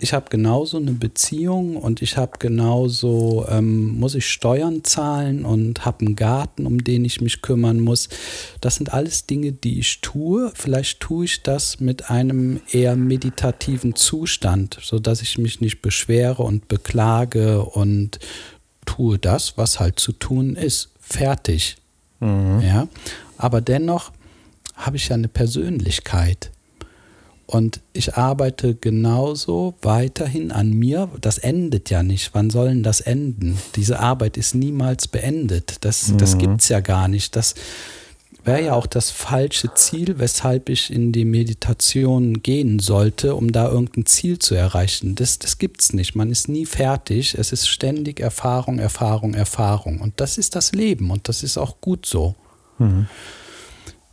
ich habe genauso eine Beziehung und ich habe genauso, ähm, muss ich Steuern zahlen und habe einen Garten, um den ich mich kümmern muss. Das sind alles Dinge, die ich tue. Vielleicht tue ich das mit einem eher meditativen Zustand, sodass ich mich nicht beschwere und beklage und tue das, was halt zu tun ist. Fertig. Mhm. Ja. Aber dennoch habe ich ja eine Persönlichkeit. Und ich arbeite genauso weiterhin an mir. Das endet ja nicht. Wann soll denn das enden? Diese Arbeit ist niemals beendet. Das, mhm. das gibt es ja gar nicht. Das wäre ja auch das falsche Ziel, weshalb ich in die Meditation gehen sollte, um da irgendein Ziel zu erreichen. Das, das gibt es nicht. Man ist nie fertig. Es ist ständig Erfahrung, Erfahrung, Erfahrung. Und das ist das Leben und das ist auch gut so. Mhm.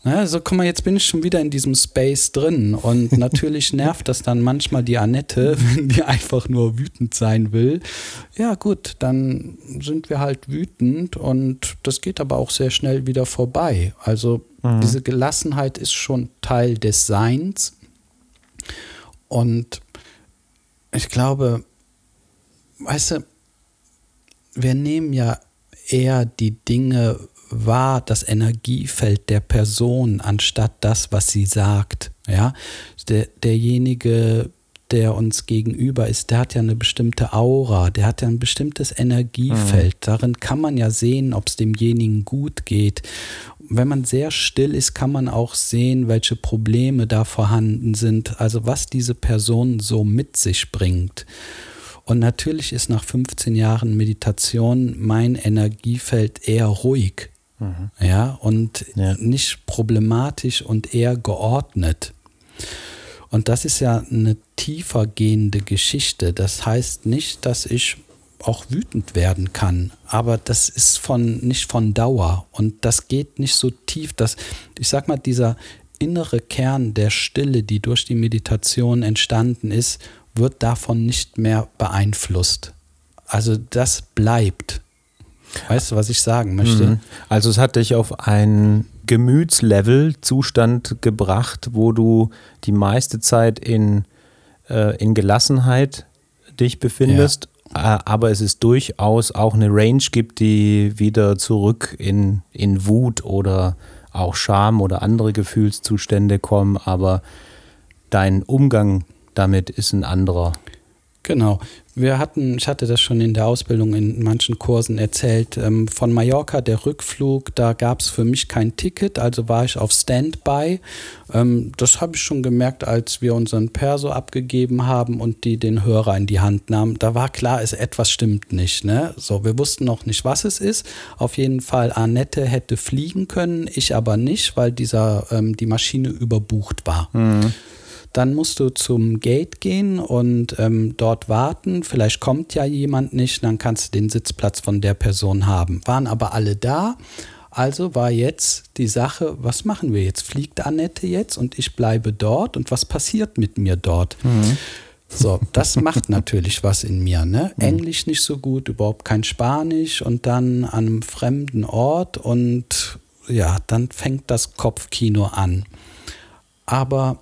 Ja, so, guck mal, jetzt bin ich schon wieder in diesem Space drin. Und natürlich nervt das dann manchmal die Annette, wenn die einfach nur wütend sein will. Ja, gut, dann sind wir halt wütend und das geht aber auch sehr schnell wieder vorbei. Also mhm. diese Gelassenheit ist schon Teil des Seins. Und ich glaube, weißt du, wir nehmen ja eher die Dinge wahr das Energiefeld der Person anstatt das, was sie sagt. Ja, der, derjenige, der uns gegenüber ist, der hat ja eine bestimmte Aura, der hat ja ein bestimmtes Energiefeld. Mhm. Darin kann man ja sehen, ob es demjenigen gut geht. Wenn man sehr still ist, kann man auch sehen, welche Probleme da vorhanden sind, also was diese Person so mit sich bringt. Und natürlich ist nach 15 Jahren Meditation mein Energiefeld eher ruhig. Mhm. Ja, und ja. nicht problematisch und eher geordnet. Und das ist ja eine tiefer gehende Geschichte. Das heißt nicht, dass ich auch wütend werden kann, aber das ist von nicht von Dauer und das geht nicht so tief, dass ich sag mal dieser innere Kern der Stille, die durch die Meditation entstanden ist, wird davon nicht mehr beeinflusst. Also das bleibt. Weißt du, was ich sagen möchte? Mhm. Also es hat dich auf ein Gemütslevel, Zustand gebracht, wo du die meiste Zeit in, äh, in Gelassenheit dich befindest, ja. Äh, aber es ist durchaus auch eine Range gibt, die wieder zurück in, in Wut oder auch Scham oder andere Gefühlszustände kommen, aber dein Umgang damit ist ein anderer. Genau. Wir hatten, ich hatte das schon in der Ausbildung in manchen Kursen erzählt, ähm, von Mallorca der Rückflug, da gab es für mich kein Ticket, also war ich auf Standby. Ähm, das habe ich schon gemerkt, als wir unseren Perso abgegeben haben und die den Hörer in die Hand nahmen. Da war klar, es etwas stimmt nicht. Ne? So, wir wussten noch nicht, was es ist. Auf jeden Fall, Annette hätte fliegen können, ich aber nicht, weil dieser ähm, die Maschine überbucht war. Mhm. Dann musst du zum Gate gehen und ähm, dort warten. Vielleicht kommt ja jemand nicht, dann kannst du den Sitzplatz von der Person haben. Waren aber alle da. Also war jetzt die Sache, was machen wir jetzt? Fliegt Annette jetzt und ich bleibe dort und was passiert mit mir dort? Mhm. So, das macht natürlich was in mir. Ne? Mhm. Englisch nicht so gut, überhaupt kein Spanisch und dann an einem fremden Ort und ja, dann fängt das Kopfkino an. Aber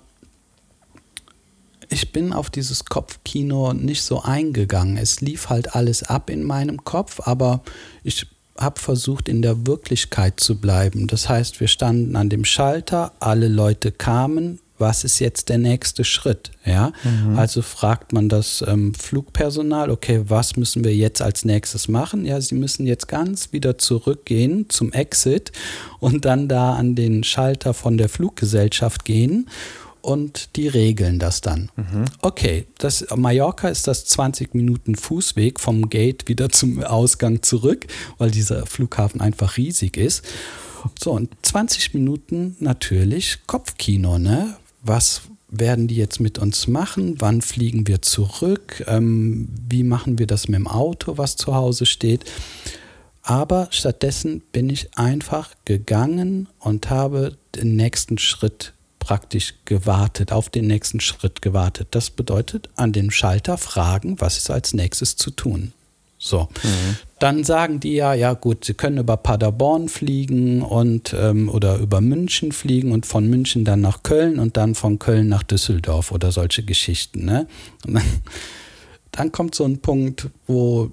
ich bin auf dieses Kopfkino nicht so eingegangen. Es lief halt alles ab in meinem Kopf, aber ich habe versucht, in der Wirklichkeit zu bleiben. Das heißt, wir standen an dem Schalter, alle Leute kamen. Was ist jetzt der nächste Schritt? Ja, mhm. also fragt man das ähm, Flugpersonal, okay, was müssen wir jetzt als nächstes machen? Ja, sie müssen jetzt ganz wieder zurückgehen zum Exit und dann da an den Schalter von der Fluggesellschaft gehen und die regeln das dann. Mhm. Okay, das, Mallorca ist das 20 Minuten Fußweg vom Gate wieder zum Ausgang zurück, weil dieser Flughafen einfach riesig ist. So, und 20 Minuten natürlich Kopfkino, ne? Was werden die jetzt mit uns machen? Wann fliegen wir zurück? Ähm, wie machen wir das mit dem Auto, was zu Hause steht? Aber stattdessen bin ich einfach gegangen und habe den nächsten Schritt praktisch gewartet, auf den nächsten Schritt gewartet. Das bedeutet, an dem Schalter fragen, was ist als nächstes zu tun. So, mhm. dann sagen die ja, ja gut, sie können über Paderborn fliegen und ähm, oder über München fliegen und von München dann nach Köln und dann von Köln nach Düsseldorf oder solche Geschichten. Ne? Dann, dann kommt so ein Punkt, wo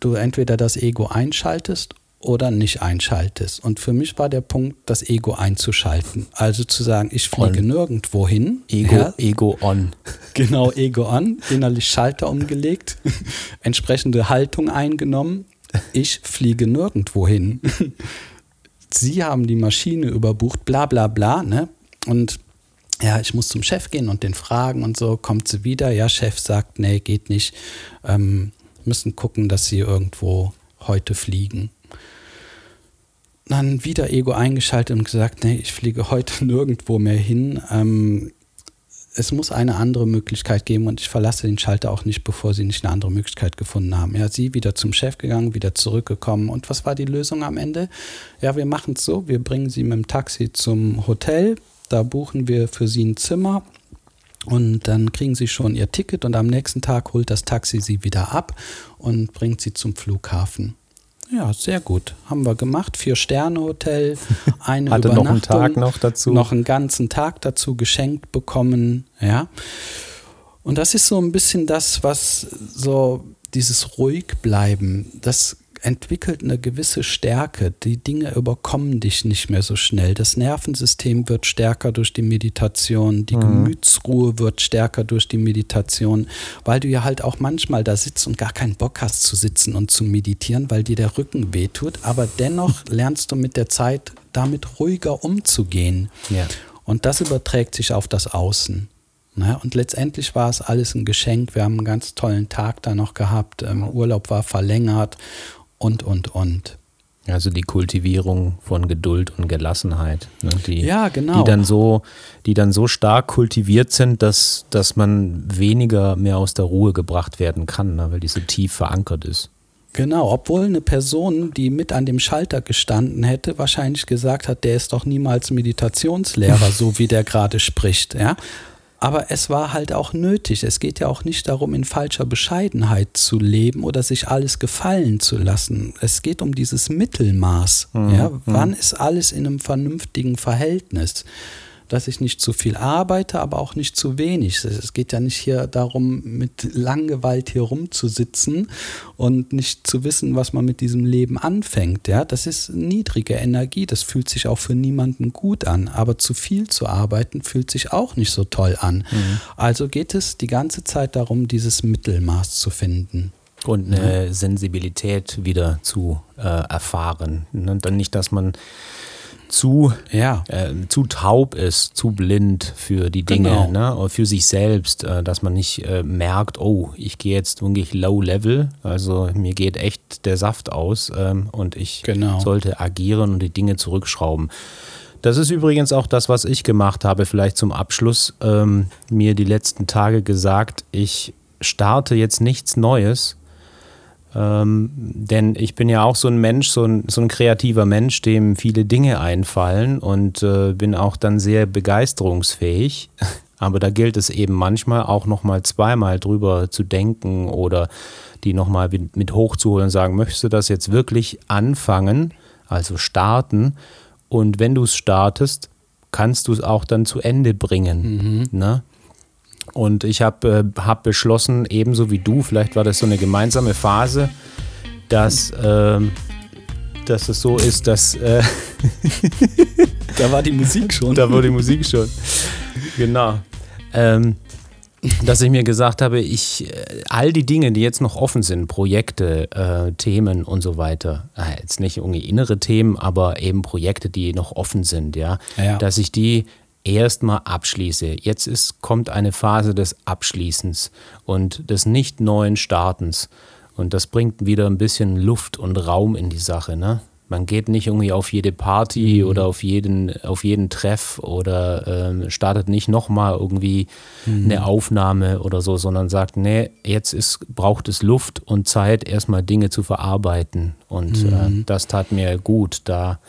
du entweder das Ego einschaltest oder nicht einschaltest. Und für mich war der Punkt, das Ego einzuschalten. Also zu sagen, ich fliege on. nirgendwo hin. Ego, ja. Ego on. Genau, Ego on. Innerlich Schalter umgelegt, entsprechende Haltung eingenommen. Ich fliege nirgendwo hin. Sie haben die Maschine überbucht, bla bla bla. Ne? Und ja, ich muss zum Chef gehen und den fragen und so. Kommt sie wieder? Ja, Chef sagt, nee, geht nicht. Ähm, müssen gucken, dass sie irgendwo heute fliegen dann wieder Ego eingeschaltet und gesagt, nee, ich fliege heute nirgendwo mehr hin. Ähm, es muss eine andere Möglichkeit geben und ich verlasse den Schalter auch nicht, bevor sie nicht eine andere Möglichkeit gefunden haben. Ja, sie wieder zum Chef gegangen, wieder zurückgekommen. Und was war die Lösung am Ende? Ja, wir machen es so, wir bringen sie mit dem Taxi zum Hotel, da buchen wir für sie ein Zimmer und dann kriegen sie schon ihr Ticket und am nächsten Tag holt das Taxi sie wieder ab und bringt sie zum Flughafen. Ja, sehr gut. Haben wir gemacht. Vier-Sterne-Hotel, eine Hatte Übernachtung. noch einen Tag noch dazu. Noch einen ganzen Tag dazu geschenkt bekommen. Ja. Und das ist so ein bisschen das, was so dieses ruhig bleiben, das entwickelt eine gewisse Stärke. Die Dinge überkommen dich nicht mehr so schnell. Das Nervensystem wird stärker durch die Meditation. Die mhm. Gemütsruhe wird stärker durch die Meditation, weil du ja halt auch manchmal da sitzt und gar keinen Bock hast zu sitzen und zu meditieren, weil dir der Rücken wehtut. Aber dennoch lernst du mit der Zeit damit ruhiger umzugehen. Ja. Und das überträgt sich auf das Außen. Ne? Und letztendlich war es alles ein Geschenk. Wir haben einen ganz tollen Tag da noch gehabt. Ähm, Urlaub war verlängert und, und, und. Also die Kultivierung von Geduld und Gelassenheit, ne, die, ja, genau. die, dann so, die dann so stark kultiviert sind, dass, dass man weniger mehr aus der Ruhe gebracht werden kann, ne, weil die so tief verankert ist. Genau, obwohl eine Person, die mit an dem Schalter gestanden hätte, wahrscheinlich gesagt hat, der ist doch niemals Meditationslehrer, so wie der gerade spricht. Ja? Aber es war halt auch nötig. Es geht ja auch nicht darum, in falscher Bescheidenheit zu leben oder sich alles gefallen zu lassen. Es geht um dieses Mittelmaß. Mhm. Ja, mhm. wann ist alles in einem vernünftigen Verhältnis? Dass ich nicht zu viel arbeite, aber auch nicht zu wenig. Es geht ja nicht hier darum, mit Langgewalt hier rumzusitzen und nicht zu wissen, was man mit diesem Leben anfängt. Ja, das ist niedrige Energie. Das fühlt sich auch für niemanden gut an. Aber zu viel zu arbeiten fühlt sich auch nicht so toll an. Mhm. Also geht es die ganze Zeit darum, dieses Mittelmaß zu finden. Und eine ja. Sensibilität wieder zu äh, erfahren. Und ne, dann nicht, dass man zu, ja. äh, zu taub ist, zu blind für die Dinge, genau. ne? Oder für sich selbst, äh, dass man nicht äh, merkt, oh, ich gehe jetzt wirklich low level, also mir geht echt der Saft aus ähm, und ich genau. sollte agieren und die Dinge zurückschrauben. Das ist übrigens auch das, was ich gemacht habe, vielleicht zum Abschluss, ähm, mir die letzten Tage gesagt, ich starte jetzt nichts Neues, ähm, denn ich bin ja auch so ein Mensch, so ein, so ein kreativer Mensch, dem viele Dinge einfallen und äh, bin auch dann sehr begeisterungsfähig. Aber da gilt es eben manchmal auch nochmal zweimal drüber zu denken oder die nochmal mit hochzuholen und sagen, möchtest du das jetzt wirklich anfangen, also starten? Und wenn du es startest, kannst du es auch dann zu Ende bringen. Mhm. Ne? Und ich habe äh, hab beschlossen, ebenso wie du, vielleicht war das so eine gemeinsame Phase, dass, äh, dass es so ist, dass. Äh da war die Musik schon. Da war die Musik schon. Genau. Ähm, dass ich mir gesagt habe, ich äh, all die Dinge, die jetzt noch offen sind, Projekte, äh, Themen und so weiter, äh, jetzt nicht irgendwie innere Themen, aber eben Projekte, die noch offen sind, ja, ja. dass ich die erstmal abschließe. Jetzt ist, kommt eine Phase des Abschließens und des nicht neuen Startens. Und das bringt wieder ein bisschen Luft und Raum in die Sache. Ne? Man geht nicht irgendwie auf jede Party mhm. oder auf jeden, auf jeden Treff oder äh, startet nicht nochmal irgendwie mhm. eine Aufnahme oder so, sondern sagt, nee, jetzt ist, braucht es Luft und Zeit, erstmal Dinge zu verarbeiten. Und äh, mhm. äh, das tat mir gut, da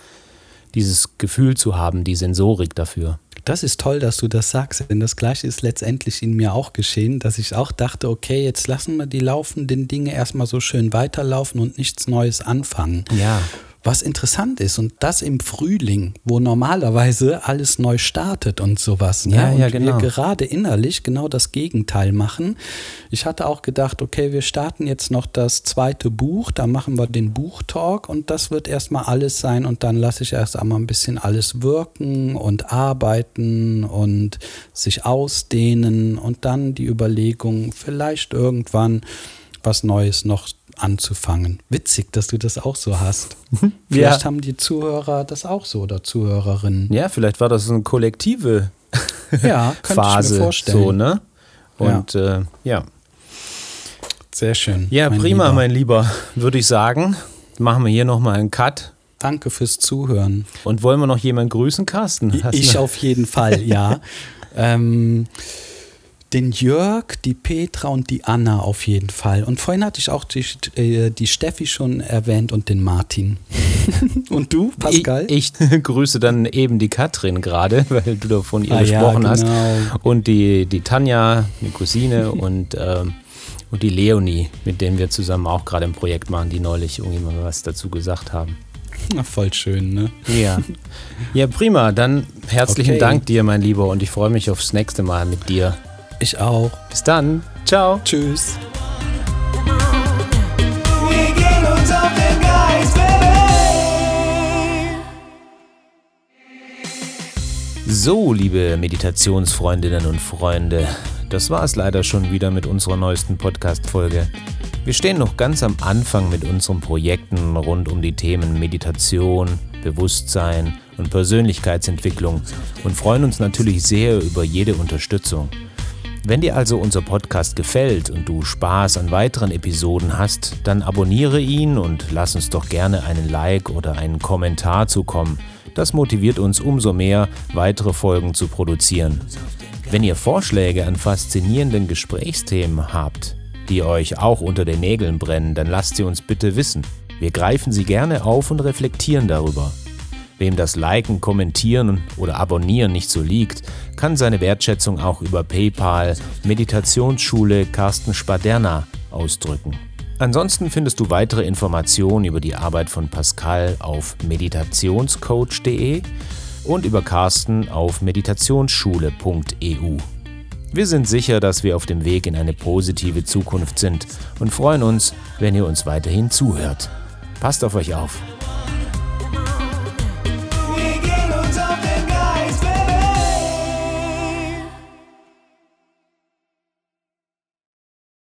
dieses Gefühl zu haben, die Sensorik dafür. Das ist toll, dass du das sagst, denn das Gleiche ist letztendlich in mir auch geschehen, dass ich auch dachte, okay, jetzt lassen wir die laufenden Dinge erstmal so schön weiterlaufen und nichts Neues anfangen. Ja was interessant ist und das im Frühling, wo normalerweise alles neu startet und sowas. Ne? Ja, und ja, genau. wir gerade innerlich genau das Gegenteil machen. Ich hatte auch gedacht, okay, wir starten jetzt noch das zweite Buch, da machen wir den Buchtalk und das wird erstmal alles sein und dann lasse ich erst einmal ein bisschen alles wirken und arbeiten und sich ausdehnen und dann die Überlegung, vielleicht irgendwann was Neues noch anzufangen. Witzig, dass du das auch so hast. Vielleicht ja. haben die Zuhörer das auch so oder Zuhörerinnen. Ja, vielleicht war das eine kollektive ja, Phase. Ich mir vorstellen. So, ne? Und ja. Äh, ja. Sehr schön. Ja, mein prima, Lieber. mein Lieber. Würde ich sagen, machen wir hier nochmal einen Cut. Danke fürs Zuhören. Und wollen wir noch jemanden grüßen, Carsten? Hast ich auf jeden Fall, ja. ähm, den Jörg, die Petra und die Anna auf jeden Fall. Und vorhin hatte ich auch die, äh, die Steffi schon erwähnt und den Martin. und du, Pascal? Ich, ich, grüße dann eben die Katrin gerade, weil du davon ihr ah, gesprochen ja, genau. hast. Und die, die Tanja, die Cousine und, ähm, und die Leonie, mit denen wir zusammen auch gerade ein Projekt machen, die neulich irgendwie mal was dazu gesagt haben. Na, voll schön, ne? Ja. Ja, prima. Dann herzlichen okay. Dank dir, mein Lieber, und ich freue mich aufs nächste Mal mit dir. Ich auch. Bis dann. Ciao. Tschüss. So, liebe Meditationsfreundinnen und Freunde, das war es leider schon wieder mit unserer neuesten Podcast-Folge. Wir stehen noch ganz am Anfang mit unseren Projekten rund um die Themen Meditation, Bewusstsein und Persönlichkeitsentwicklung und freuen uns natürlich sehr über jede Unterstützung. Wenn dir also unser Podcast gefällt und du Spaß an weiteren Episoden hast, dann abonniere ihn und lass uns doch gerne einen Like oder einen Kommentar zukommen. Das motiviert uns umso mehr, weitere Folgen zu produzieren. Wenn ihr Vorschläge an faszinierenden Gesprächsthemen habt, die euch auch unter den Nägeln brennen, dann lasst sie uns bitte wissen. Wir greifen sie gerne auf und reflektieren darüber. Wem das Liken, Kommentieren oder Abonnieren nicht so liegt, kann seine Wertschätzung auch über PayPal Meditationsschule Carsten Spaderna ausdrücken. Ansonsten findest du weitere Informationen über die Arbeit von Pascal auf meditationscoach.de und über Carsten auf meditationsschule.eu. Wir sind sicher, dass wir auf dem Weg in eine positive Zukunft sind und freuen uns, wenn ihr uns weiterhin zuhört. Passt auf euch auf.